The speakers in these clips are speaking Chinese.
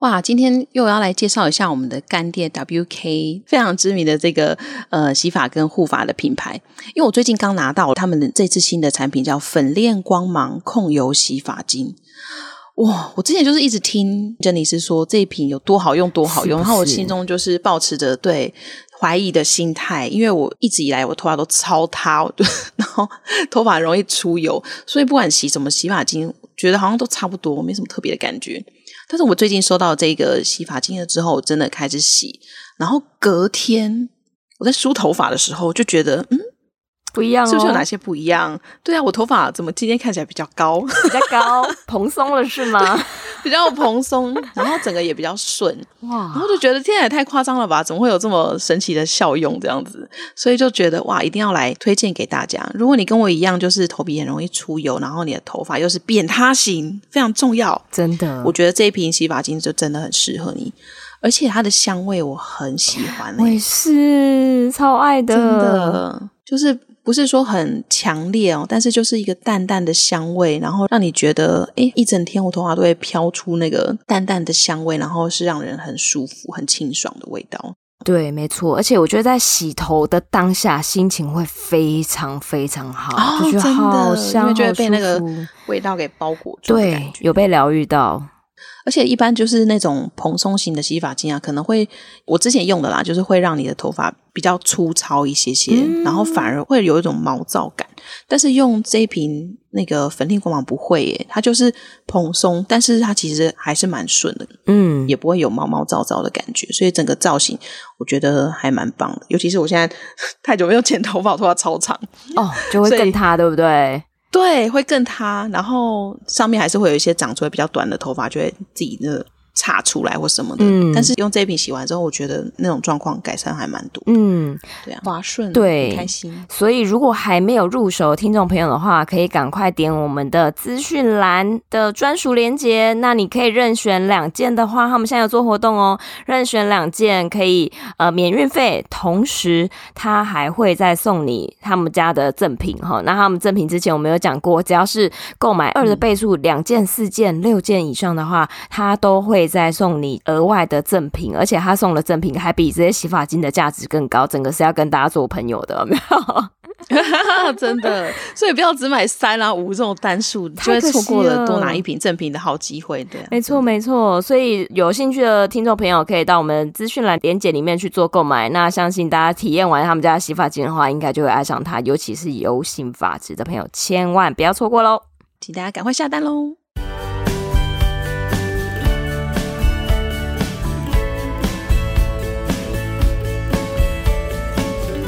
哇，今天又要来介绍一下我们的干爹 WK，非常知名的这个呃洗发跟护发的品牌。因为我最近刚拿到他们的这次新的产品，叫粉链光芒控油洗发精。哇，我之前就是一直听珍妮斯说这一瓶有多好用，多好用，是是然后我心中就是抱持着对怀疑的心态，因为我一直以来我头发都超塌，然后头发容易出油，所以不管洗什么洗发精，觉得好像都差不多，没什么特别的感觉。但是我最近收到这个洗发精了之后，我真的开始洗，然后隔天我在梳头发的时候就觉得，嗯，不一样哦，是不是有哪些不一样？对啊，我头发怎么今天看起来比较高，比较高，蓬松了是吗？比较蓬松，然后整个也比较顺哇，然后就觉得天啊，也太夸张了吧？怎么会有这么神奇的效用这样子？所以就觉得哇，一定要来推荐给大家。如果你跟我一样，就是头皮很容易出油，然后你的头发又是扁塌型，非常重要，真的，我觉得这一瓶洗发精就真的很适合你，而且它的香味我很喜欢、欸，我也是超爱的，真的就是。不是说很强烈哦，但是就是一个淡淡的香味，然后让你觉得，哎，一整天我头发都会飘出那个淡淡的香味，然后是让人很舒服、很清爽的味道。对，没错，而且我觉得在洗头的当下，心情会非常非常好，哦、就觉得好香，因为觉得被那个味道给包裹住，对，有被疗愈到。而且一般就是那种蓬松型的洗发精啊，可能会我之前用的啦，就是会让你的头发比较粗糙一些些，嗯、然后反而会有一种毛躁感。但是用这一瓶那个粉链光芒不会耶，它就是蓬松，但是它其实还是蛮顺的，嗯，也不会有毛毛躁躁的感觉。所以整个造型我觉得还蛮棒的，尤其是我现在 太久没有剪头发，头发超长哦，就会更塌，对不对？对，会更塌，然后上面还是会有一些长出来比较短的头发，就会自己那个。擦出来或什么的，嗯，但是用这一瓶洗完之后，我觉得那种状况改善还蛮多，嗯，对啊，滑顺，对，开心。所以如果还没有入手听众朋友的话，可以赶快点我们的资讯栏的专属链接。那你可以任选两件的话，他们现在有做活动哦，任选两件可以呃免运费，同时他还会再送你他们家的赠品哈。那他们赠品之前我们有讲过，只要是购买二的倍数，两件、四件、六件以上的话，他都会。再送你额外的赠品，而且他送的赠品还比这些洗发精的价值更高，整个是要跟大家做朋友的，没有？真的，所以不要只买三啊五这种单数，就会错过了多拿一瓶赠品的好机会。对，没错没错。所以有兴趣的听众朋友可以到我们资讯栏连结里面去做购买。那相信大家体验完他们家的洗发精的话，应该就会爱上它。尤其是油性发质的朋友，千万不要错过喽！请大家赶快下单喽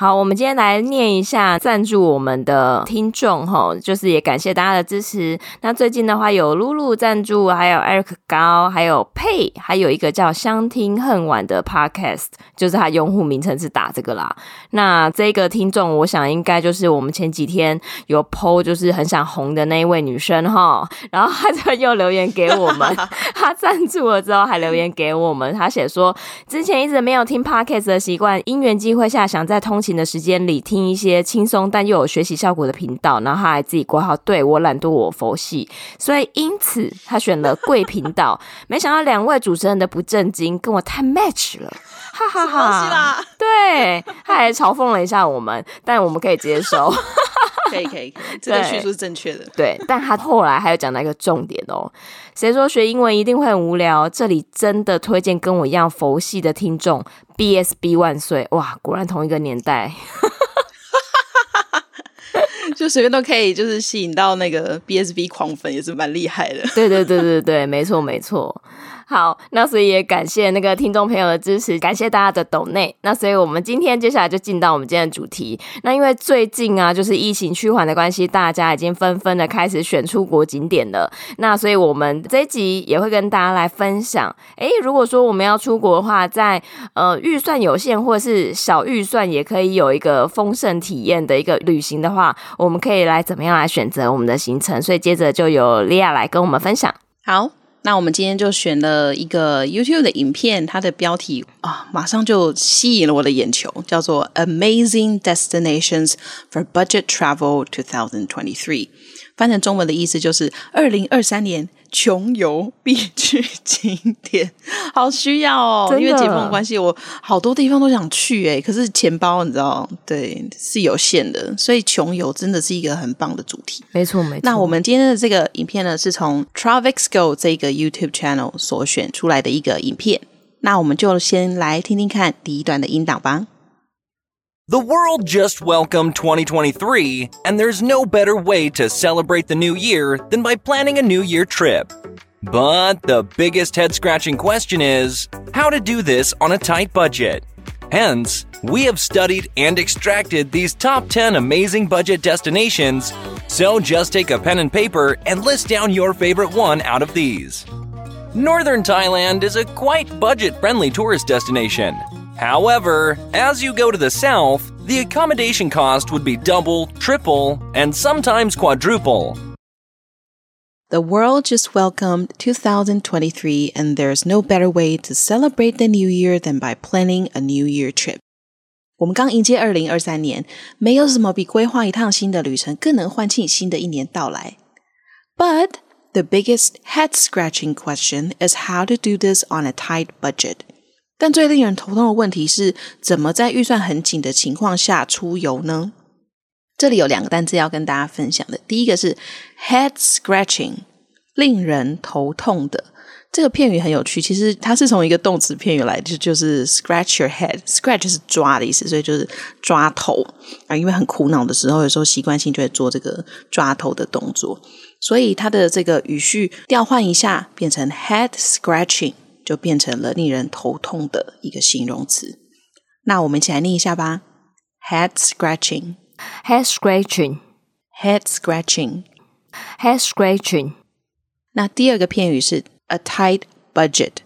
好，我们今天来念一下赞助我们的听众哈，就是也感谢大家的支持。那最近的话，有露露赞助，还有 Eric 高，还有佩，还有一个叫相听恨晚的 Podcast，就是他用户名称是打这个啦。那这个听众，我想应该就是我们前几天有 PO，就是很想红的那一位女生哈。然后他就又留言给我们，他赞助了之后还留言给我们，他写说之前一直没有听 Podcast 的习惯，因缘机会下想在通勤的时间里听一些轻松但又有学习效果的频道，然后他还自己挂号，对，我懒惰我佛系，所以因此他选了贵频道。没想到两位主持人的不正经跟我太 match 了，哈哈哈！对，他还嘲讽了一下我们，但我们可以接受，可以可以可以，这个叙述是正确的。对，但他后来还有讲到一个重点哦，谁说学英文一定会很无聊？这里真的推荐跟我一样佛系的听众。BSB 万岁！哇，果然同一个年代，就随便都可以，就是吸引到那个 BSB 狂粉，也是蛮厉害的。对对对对对，没错没错。好，那所以也感谢那个听众朋友的支持，感谢大家的抖内。那所以我们今天接下来就进到我们今天的主题。那因为最近啊，就是疫情趋缓的关系，大家已经纷纷的开始选出国景点了。那所以我们这一集也会跟大家来分享。诶，如果说我们要出国的话，在呃预算有限或是小预算也可以有一个丰盛体验的一个旅行的话，我们可以来怎么样来选择我们的行程？所以接着就由莉亚来跟我们分享。好。那我们今天就选了一个 YouTube 的影片，它的标题啊，马上就吸引了我的眼球，叫做 “Amazing Destinations for Budget Travel 2023”。翻成中文的意思就是“二零二三年”。穷游必去景点，好需要哦！因为解封的关系，我好多地方都想去诶，可是钱包你知道，对，是有限的，所以穷游真的是一个很棒的主题。没错，没错。那我们今天的这个影片呢，是从 Travexgo 这个 YouTube channel 所选出来的一个影片。那我们就先来听听看第一段的音档吧。The world just welcomed 2023, and there's no better way to celebrate the new year than by planning a New Year trip. But the biggest head scratching question is how to do this on a tight budget. Hence, we have studied and extracted these top 10 amazing budget destinations. So just take a pen and paper and list down your favorite one out of these. Northern Thailand is a quite budget friendly tourist destination. However, as you go to the south, the accommodation cost would be double, triple, and sometimes quadruple. The world just welcomed 2023, and there's no better way to celebrate the new year than by planning a New Year trip. 我们刚迎接二零二三年，没有什么比规划一趟新的旅程更能欢庆新的一年到来。But the biggest head-scratching question is how to do this on a tight budget. 但最令人头痛的问题是，怎么在预算很紧的情况下出游呢？这里有两个单字要跟大家分享的。第一个是 head scratching，令人头痛的。这个片语很有趣，其实它是从一个动词片语来的，就就是 scratch your head。scratch 是抓的意思，所以就是抓头啊。因为很苦恼的时候，有时候习惯性就会做这个抓头的动作，所以它的这个语序调换一下，变成 head scratching。就变成了令人头痛的一个形容词。那我们一起来念一下吧：head scratching，head scratching，head scratching，head scratching。那第二个片语是 a tight budget。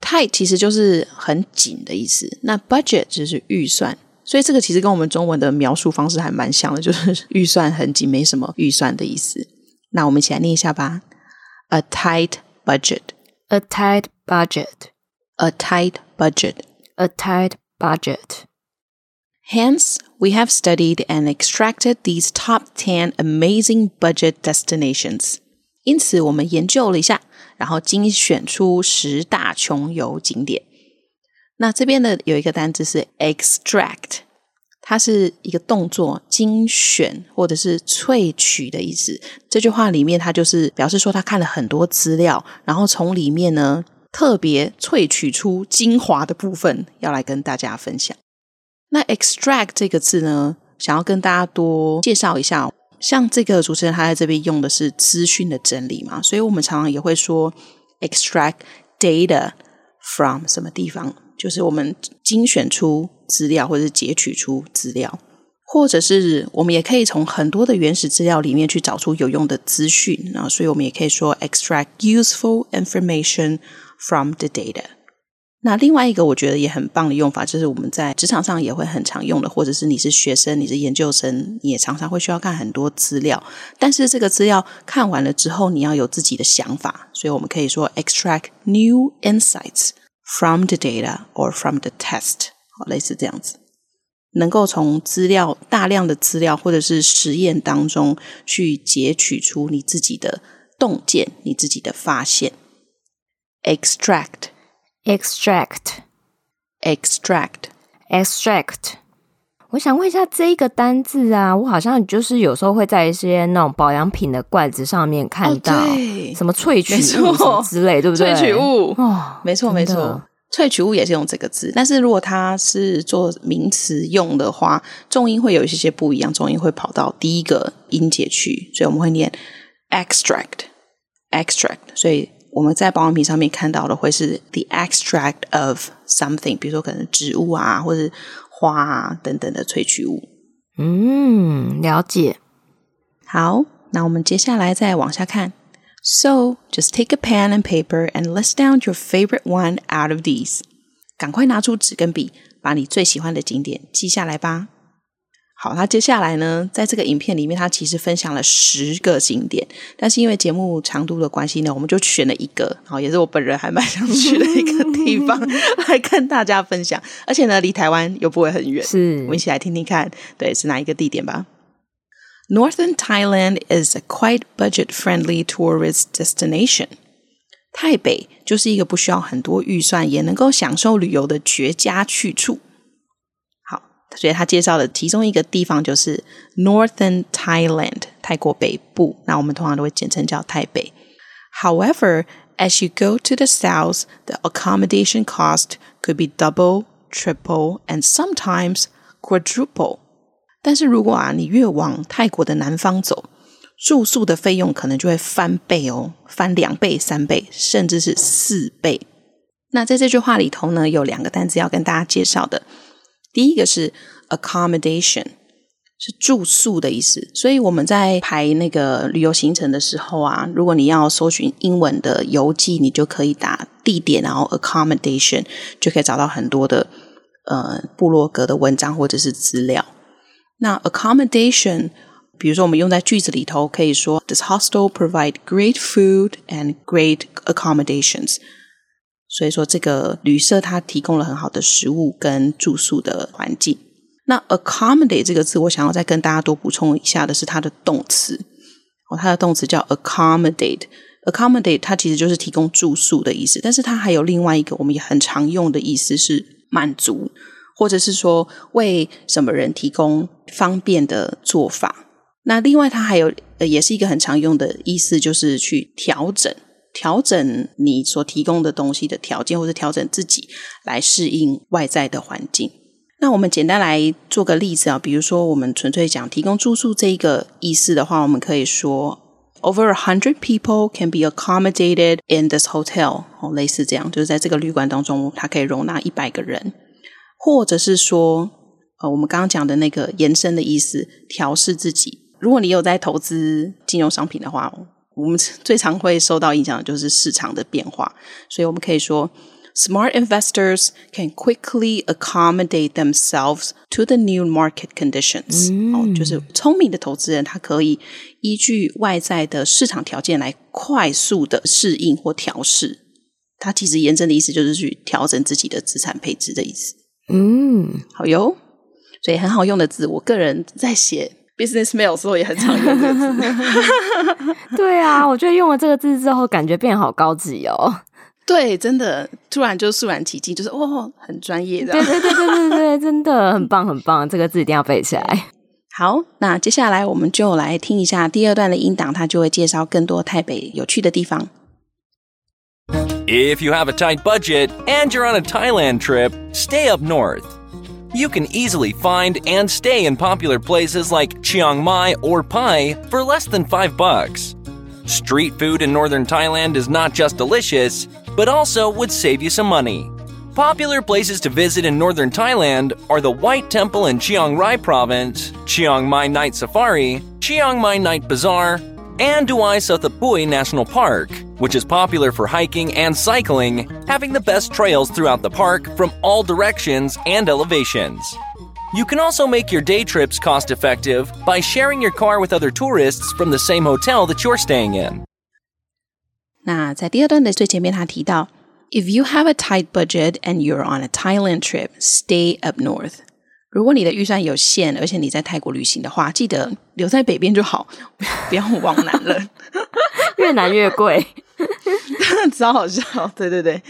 tight 其实就是很紧的意思，那 budget 就是预算，所以这个其实跟我们中文的描述方式还蛮像的，就是预算很紧，没什么预算的意思。那我们一起来念一下吧：a tight budget，a tight。Budget, a tight budget, a tight budget. Hence, we have studied and extracted these top 10 amazing budget destinations. 因此，我们研究了一下，然后精选出十大穷游景点。那这边的有一个单字是 extract。它是一个动作，精选或者是萃取的意思。这句话里面，它就是表示说，他看了很多资料，然后从里面呢，特别萃取出精华的部分，要来跟大家分享。那 extract 这个字呢，想要跟大家多介绍一下。像这个主持人他在这边用的是资讯的整理嘛，所以我们常常也会说 extract data from 什么地方。就是我们精选出资料，或者是截取出资料，或者是我们也可以从很多的原始资料里面去找出有用的资讯。然后，所以我们也可以说 extract useful information from the data。那另外一个我觉得也很棒的用法，就是我们在职场上也会很常用的，或者是你是学生，你是研究生，你也常常会需要看很多资料。但是这个资料看完了之后，你要有自己的想法，所以我们可以说 extract new insights。From the data or from the test，好，类似这样子，能够从资料大量的资料或者是实验当中去截取出你自己的洞见，你自己的发现。Extract，extract，extract。我想问一下，这一个单字啊，我好像就是有时候会在一些那种保养品的罐子上面看到，哦、什么萃取物之类，对不对？萃取物。哦，没错没错，萃取物也是用这个字，但是如果它是做名词用的话，重音会有一些些不一样，重音会跑到第一个音节去，所以我们会念 extract，extract，所以我们在保养品上面看到的会是 the extract of something，比如说可能植物啊，或者花啊等等的萃取物。嗯，了解。好，那我们接下来再往下看。So just take a pen and paper and list down your favorite one out of these。赶快拿出纸跟笔，把你最喜欢的景点记下来吧。好，那接下来呢，在这个影片里面，他其实分享了十个景点，但是因为节目长度的关系呢，我们就选了一个，好，也是我本人还蛮想去的一个地方 来跟大家分享。而且呢，离台湾又不会很远，是，我们一起来听听看，对，是哪一个地点吧？Northern Thailand is a quite budget-friendly tourist destination。台北就是一个不需要很多预算也能够享受旅游的绝佳去处。所以他介绍的其中一个地方就是 Northern Thailand，泰国北部。那我们通常都会简称叫泰北。However, as you go to the south, the accommodation cost could be double, triple, and sometimes quadruple. 但是如果啊，你越往泰国的南方走，住宿的费用可能就会翻倍哦，翻两倍、三倍，甚至是四倍。那在这句话里头呢，有两个单词要跟大家介绍的。第一个是 accommodation，是住宿的意思。所以我们在排那个旅游行程的时候啊，如果你要搜寻英文的游记，你就可以打地点，然后 accommodation，就可以找到很多的呃部落格的文章或者是资料。那 accommodation，比如说我们用在句子里头，可以说 This hostel provide great food and great accommodations。所以说，这个旅社它提供了很好的食物跟住宿的环境。那 accommodate 这个字，我想要再跟大家多补充一下的是它的动词哦，它的动词叫 accommodate。accommodate 它其实就是提供住宿的意思，但是它还有另外一个我们也很常用的意思是满足，或者是说为什么人提供方便的做法。那另外它还有呃，也是一个很常用的意思，就是去调整。调整你所提供的东西的条件，或者调整自己来适应外在的环境。那我们简单来做个例子啊，比如说我们纯粹讲提供住宿这一个意思的话，我们可以说 Over a hundred people can be accommodated in this hotel，哦，类似这样，就是在这个旅馆当中，它可以容纳一百个人，或者是说，呃，我们刚刚讲的那个延伸的意思，调试自己。如果你有在投资金融商品的话。我们最常会受到影响的就是市场的变化，所以我们可以说，smart investors can quickly accommodate themselves to the new market conditions。哦、嗯，就是聪明的投资人，他可以依据外在的市场条件来快速的适应或调试。它其实延伸的意思就是去调整自己的资产配置的意思。嗯，好哟，所以很好用的字，我个人在写。Business mail 时候也很常用这个字，对啊，我觉得用了这个字之后，感觉变好高级哦。对，真的，突然就肃然起敬，就是哦，很专业的。对对对对对对，真的很棒很棒，这个字一定要背起来。好，那接下来我们就来听一下第二段的音档，它就会介绍更多台北有趣的地方。If you have a tight budget and you're on a Thailand trip, stay up north. You can easily find and stay in popular places like Chiang Mai or Pai for less than 5 bucks. Street food in northern Thailand is not just delicious, but also would save you some money. Popular places to visit in northern Thailand are the White Temple in Chiang Rai Province, Chiang Mai Night Safari, Chiang Mai Night Bazaar, and Duai Sothapui National Park, which is popular for hiking and cycling, having the best trails throughout the park from all directions and elevations. You can also make your day trips cost effective by sharing your car with other tourists from the same hotel that you're staying in. 那在第二段的最前面，他提到，If you have a tight budget and you're on a Thailand trip, stay up north. 如果你的预算有限，而且你在泰国旅行的话，记得留在北边就好，不要往南了。越南越贵，超好笑。对对对，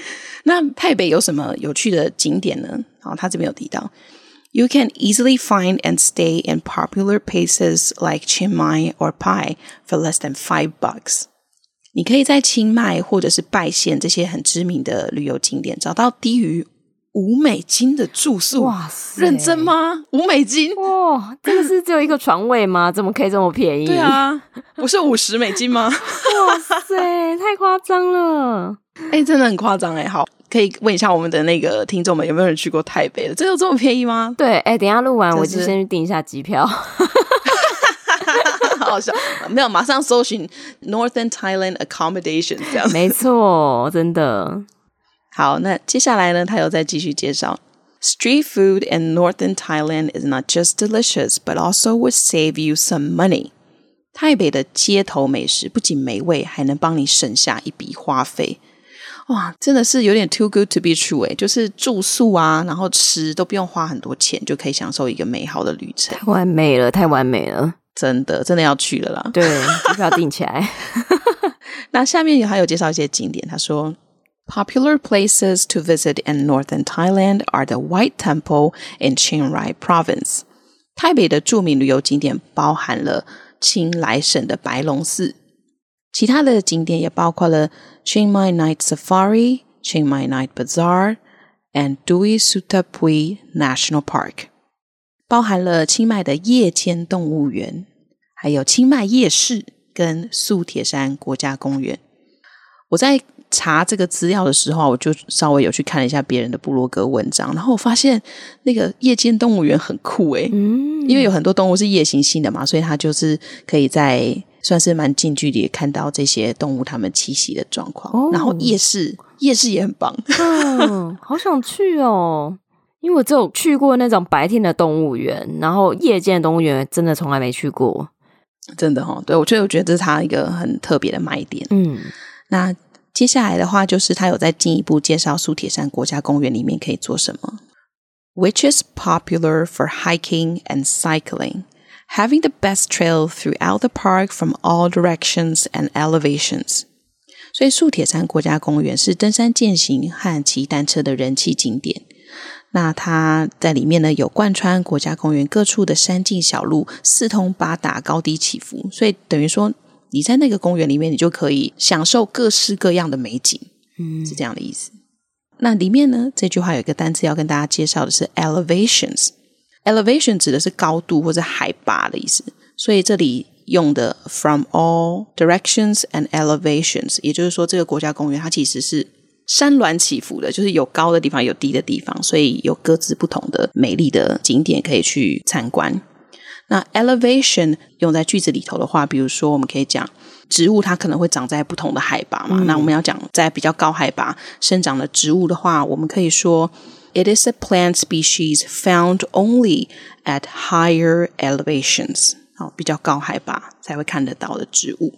那泰北有什么有趣的景点呢？好，他这边有提到，You can easily find and stay in popular places like Chiang Mai or Pai for less than five bucks。你可以在清迈或者是拜县这些很知名的旅游景点找到低于五美金的住宿，哇塞，认真吗？五美金？哇，这个是只有一个床位吗？怎么可以这么便宜？对啊，不是五十美金吗？哇塞，太夸张了！哎、欸，真的很夸张哎。好，可以问一下我们的那个听众们，有没有人去过台北的？真的有这么便宜吗？对，哎、欸，等一下录完我就先去订一下机票。好 好笑，没有，马上搜寻 Northern Thailand Accommodation 这样。没错，真的。好，那接下来呢，他又再继续介绍，Street food in Northern Thailand is not just delicious, but also would save you some money。泰北的街头美食不仅美味，还能帮你省下一笔花费。哇，真的是有点 too good to be true 哎，就是住宿啊，然后吃都不用花很多钱，就可以享受一个美好的旅程。太完美了，太完美了，真的，真的要去了啦。对，机票订起来。那下面有还有介绍一些景点，他说。Popular places to visit in northern Thailand are the White Temple in Chiang Rai Province。泰北的着名旅游景点包含了清莱省的白龙寺，其他的景点也包括了 Chiang Mai Night Safari、Chiang Mai Night Bazaar and Doi Sutapui National Park，包含了清迈的夜间动物园，还有清迈夜市跟素铁山国家公园。我在 查这个资料的时候，我就稍微有去看了一下别人的部落格文章，然后我发现那个夜间动物园很酷诶，嗯，因为有很多动物是夜行性的嘛，所以它就是可以在算是蛮近距离看到这些动物它们栖息的状况。哦，然后夜市夜市也很棒，嗯，好想去哦，因为我只有去过那种白天的动物园，然后夜间的动物园真的从来没去过，真的哈，哦，对，我觉得我觉得这是它一个很特别的卖点，嗯，那。接下来的话，就是他有在进一步介绍素铁山国家公园里面可以做什么，which is popular for hiking and cycling, having the best trail throughout the park from all directions and elevations。所以素铁山国家公园是登山健行和骑单车的人气景点。那它在里面呢，有贯穿国家公园各处的山径小路，四通八达，高低起伏，所以等于说。你在那个公园里面，你就可以享受各式各样的美景，嗯，是这样的意思。那里面呢，这句话有一个单词要跟大家介绍的是 elevations。elevation 指的是高度或者海拔的意思，所以这里用的 from all directions and elevations，也就是说，这个国家公园它其实是山峦起伏的，就是有高的地方，有低的地方，所以有各自不同的美丽的景点可以去参观。那 elevation 用在句子里头的话，比如说我们可以讲植物它可能会长在不同的海拔嘛。嗯、那我们要讲在比较高海拔生长的植物的话，我们可以说 It is a plant species found only at higher elevations。好，比较高海拔才会看得到的植物。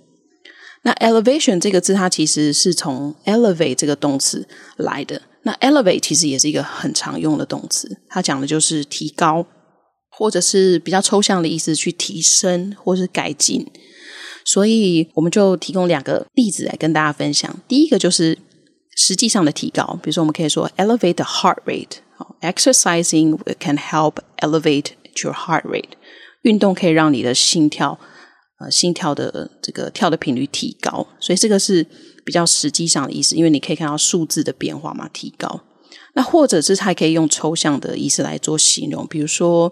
那 elevation 这个字它其实是从 elevate 这个动词来的。那 elevate 其实也是一个很常用的动词，它讲的就是提高。或者是比较抽象的意思，去提升或是改进，所以我们就提供两个例子来跟大家分享。第一个就是实际上的提高，比如说我们可以说 elevate the heart rate，exercising can help elevate your heart rate，运动可以让你的心跳，呃，心跳的这个跳的频率提高，所以这个是比较实际上的意思，因为你可以看到数字的变化嘛，提高。那或者是它可以用抽象的意思来做形容，比如说。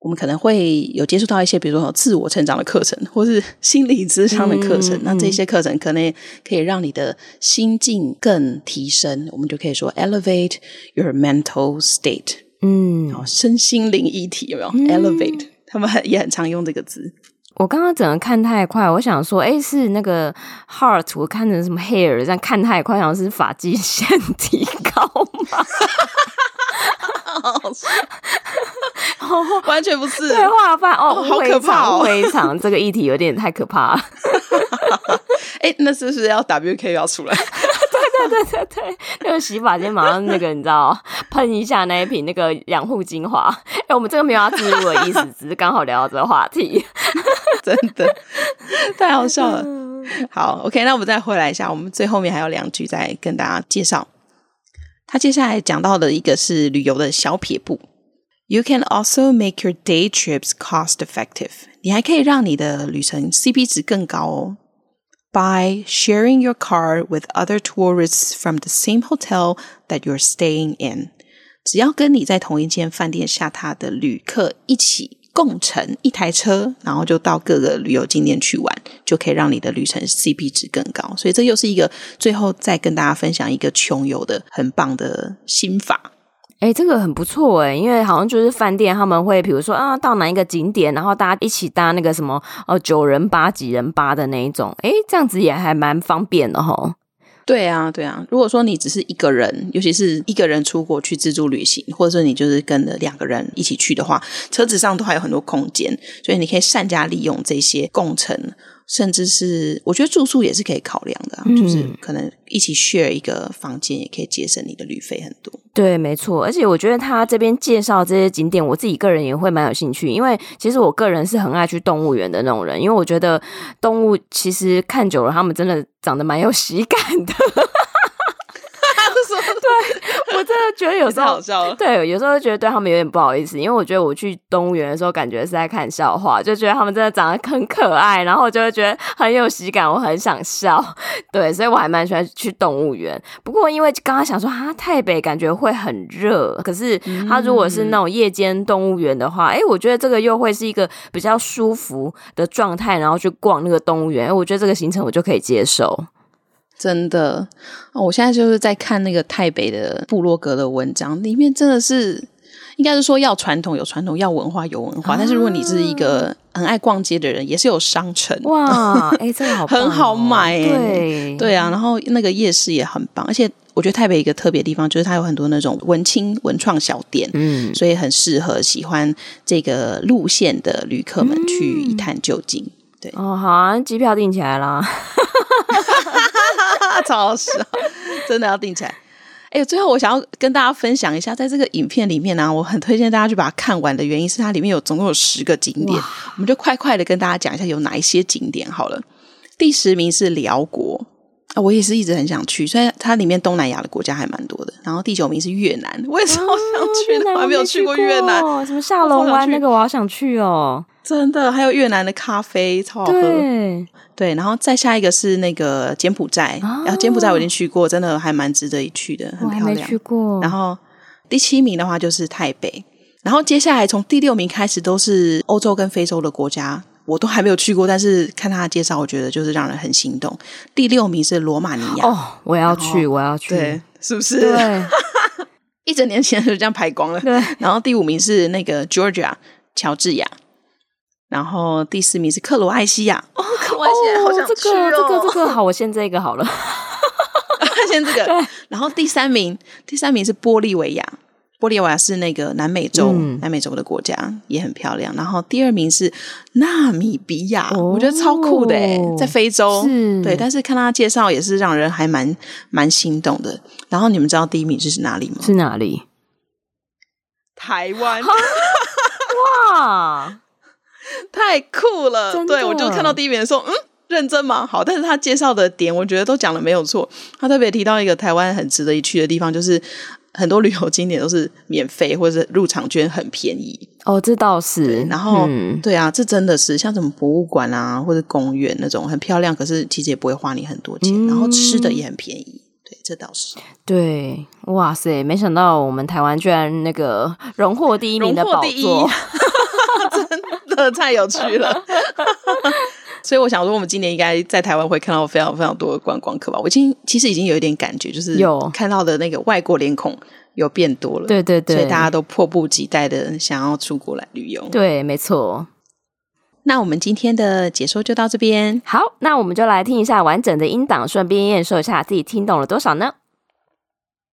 我们可能会有接触到一些，比如说自我成长的课程，或是 心理咨商的课程。嗯、那这些课程可能可以让你的心境更提升。我们就可以说 elevate your mental state。嗯，好，身心灵一体有没有、嗯、？elevate，他们也很常用这个字。我刚刚整个看太快，我想说，哎，是那个 heart，我看成什么 hair，这样看太快，好像是发际线 提高吗？完全不是，对话犯哦，好可怕哦！非常这个议题有点太可怕了。哎，那是不是要 WK 要出来？对对对对对，那个洗发精马上那个你知道，喷一下那一瓶那个养护精华。哎，我们这个没有要植入的意思，只是刚好聊到这个话题，真的太好笑了。好，OK，那我们再回来一下，我们最后面还有两句再跟大家介绍。他接下来讲到的一个是旅游的小撇步。You can also make your day trips cost effective。你还可以让你的旅程 CP 值更高哦。By sharing your car with other tourists from the same hotel that you're staying in。只要跟你在同一间饭店下榻的旅客一起。共乘一台车，然后就到各个旅游景点去玩，就可以让你的旅程 CP 值更高。所以这又是一个最后再跟大家分享一个穷游的很棒的心法。哎，这个很不错哎，因为好像就是饭店他们会，比如说啊，到哪一个景点，然后大家一起搭那个什么哦九人八几人八的那一种，哎，这样子也还蛮方便的哈。对啊，对啊。如果说你只是一个人，尤其是一个人出国去自助旅行，或者说你就是跟了两个人一起去的话，车子上都还有很多空间，所以你可以善加利用这些共乘。甚至是我觉得住宿也是可以考量的，啊，嗯，就是可能一起 share 一个房间，也可以节省你的旅费很多。对，没错。而且我觉得他这边介绍这些景点，我自己个人也会蛮有兴趣，因为其实我个人是很爱去动物园的那种人，因为我觉得动物其实看久了，他们真的长得蛮有喜感的。对，我真的觉得有时候好笑，对，有时候觉得对他们有点不好意思，因为我觉得我去动物园的时候，感觉是在看笑话，就觉得他们真的长得很可爱，然后就会觉得很有喜感，我很想笑。对，所以我还蛮喜欢去动物园。不过因为刚刚想说啊，台北感觉会很热，可是它如果是那种夜间动物园的话，哎、嗯，我觉得这个又会是一个比较舒服的状态，然后去逛那个动物园，哎，我觉得这个行程我就可以接受。真的，我现在就是在看那个台北的部落格的文章，里面真的是应该是说要传统有传统，要文化有文化。啊、但是如果你是一个很爱逛街的人，也是有商城哇，哎、欸，这个好、哦、很好买、欸，对对啊。然后那个夜市也很棒，而且我觉得台北一个特别的地方就是它有很多那种文青文创小店，嗯，所以很适合喜欢这个路线的旅客们去一探究竟。嗯、对哦，好啊，机票订起来了。超好笑，真的要定起来。哎，最后我想要跟大家分享一下，在这个影片里面呢、啊，我很推荐大家去把它看完的原因是它里面有总共有十个景点，我们就快快的跟大家讲一下有哪一些景点好了。第十名是辽国啊，我也是一直很想去，所以它里面东南亚的国家还蛮多的。然后第九名是越南，我也是好想去的，我还没有去过越南，什么下龙湾那个我好想去哦。真的，还有越南的咖啡超好喝。对，对，然后再下一个是那个柬埔寨，然后、哦、柬埔寨我已经去过，真的还蛮值得一去的，很漂亮。没去过。然后第七名的话就是台北，然后接下来从第六名开始都是欧洲跟非洲的国家，我都还没有去过，但是看他的介绍，我觉得就是让人很心动。第六名是罗马尼亚，哦，我要去，我要去，对，是不是？对，一整年前就这样排光了。对，然后第五名是那个 Georgia，乔治亚。然后第四名是克罗埃西亚哦，克罗埃西亚好想去哦，这个这个这个好，我先这个好了，先这个。然后第三名，第三名是玻利维亚，玻利维亚是那个南美洲，嗯、南美洲的国家也很漂亮。然后第二名是纳米比亚，哦、我觉得超酷的诶，在非洲，是对。但是看他介绍也是让人还蛮蛮心动的。然后你们知道第一名是哪里吗？是哪里？台湾。哇！太酷了，对，我就看到第一名说，嗯，认真吗？好，但是他介绍的点，我觉得都讲的没有错。他特别提到一个台湾很值得一去的地方，就是很多旅游景点都是免费，或者是入场券很便宜。哦，这倒是。然后，嗯、对啊，这真的是像什么博物馆啊，或者公园那种很漂亮，可是其实也不会花你很多钱，嗯、然后吃的也很便宜。对，这倒是。对，哇塞，没想到我们台湾居然那个荣获第一名的宝座。真的太有趣了，所以我想说，我们今年应该在台湾会看到非常非常多的观光客吧。我已经其实已经有一点感觉，就是有看到的那个外国脸孔有变多了，对对对，所以大家都迫不及待的想要出国来旅游。对，没错。那我们今天的解说就到这边，好，那我们就来听一下完整的音档，顺便验收一下自己听懂了多少呢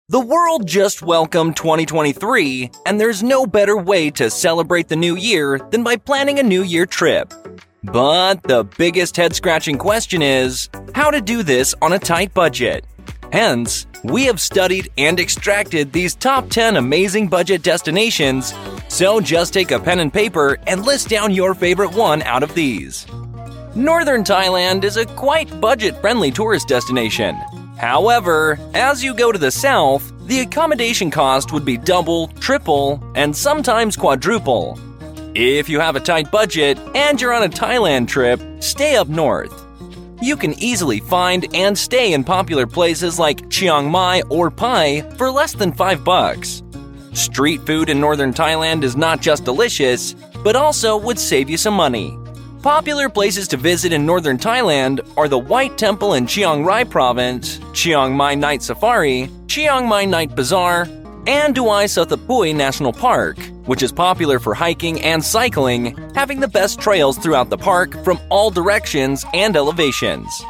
？The world just welcomed 2023, and there's no better way to celebrate the new year than by planning a new year trip. But the biggest head scratching question is how to do this on a tight budget. Hence, we have studied and extracted these top 10 amazing budget destinations. So just take a pen and paper and list down your favorite one out of these. Northern Thailand is a quite budget friendly tourist destination. However, as you go to the south, the accommodation cost would be double, triple, and sometimes quadruple. If you have a tight budget and you're on a Thailand trip, stay up north. You can easily find and stay in popular places like Chiang Mai or Pai for less than 5 bucks. Street food in northern Thailand is not just delicious, but also would save you some money. Popular places to visit in northern Thailand are the White Temple in Chiang Rai Province, Chiang Mai Night Safari, Chiang Mai Night Bazaar, and Duai Sathapui National Park, which is popular for hiking and cycling, having the best trails throughout the park from all directions and elevations.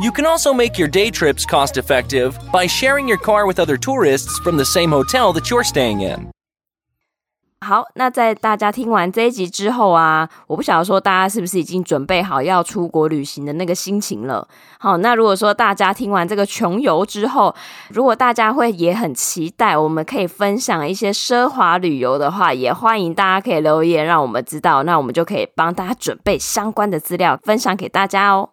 You can also make your day trips cost effective by sharing your car with other tourists from the same hotel that you're staying in. 好，那在大家听完这一集之后啊，我不晓得说大家是不是已经准备好要出国旅行的那个心情了。好，那如果说大家听完这个穷游之后，如果大家会也很期待我们可以分享一些奢华旅游的话，也欢迎大家可以留言让我们知道，那我们就可以帮大家准备相关的资料分享给大家哦。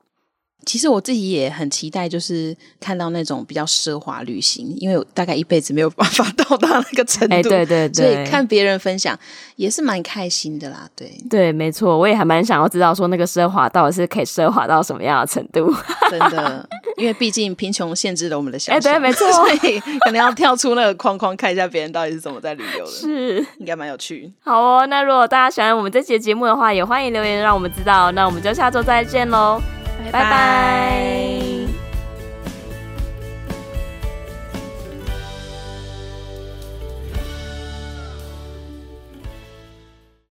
其实我自己也很期待，就是看到那种比较奢华旅行，因为我大概一辈子没有办法到达那个程度。哎，对对对，所以看别人分享也是蛮开心的啦。对对，没错，我也还蛮想要知道说那个奢华到底是可以奢华到什么样的程度。真的，因为毕竟贫穷限制了我们的想象。哎，对，没错，所以可能要跳出那个框框，看一下别人到底是怎么在旅游的。是，应该蛮有趣。好哦，那如果大家喜欢我们这期节目的话，也欢迎留言让我们知道。那我们就下周再见喽。拜拜。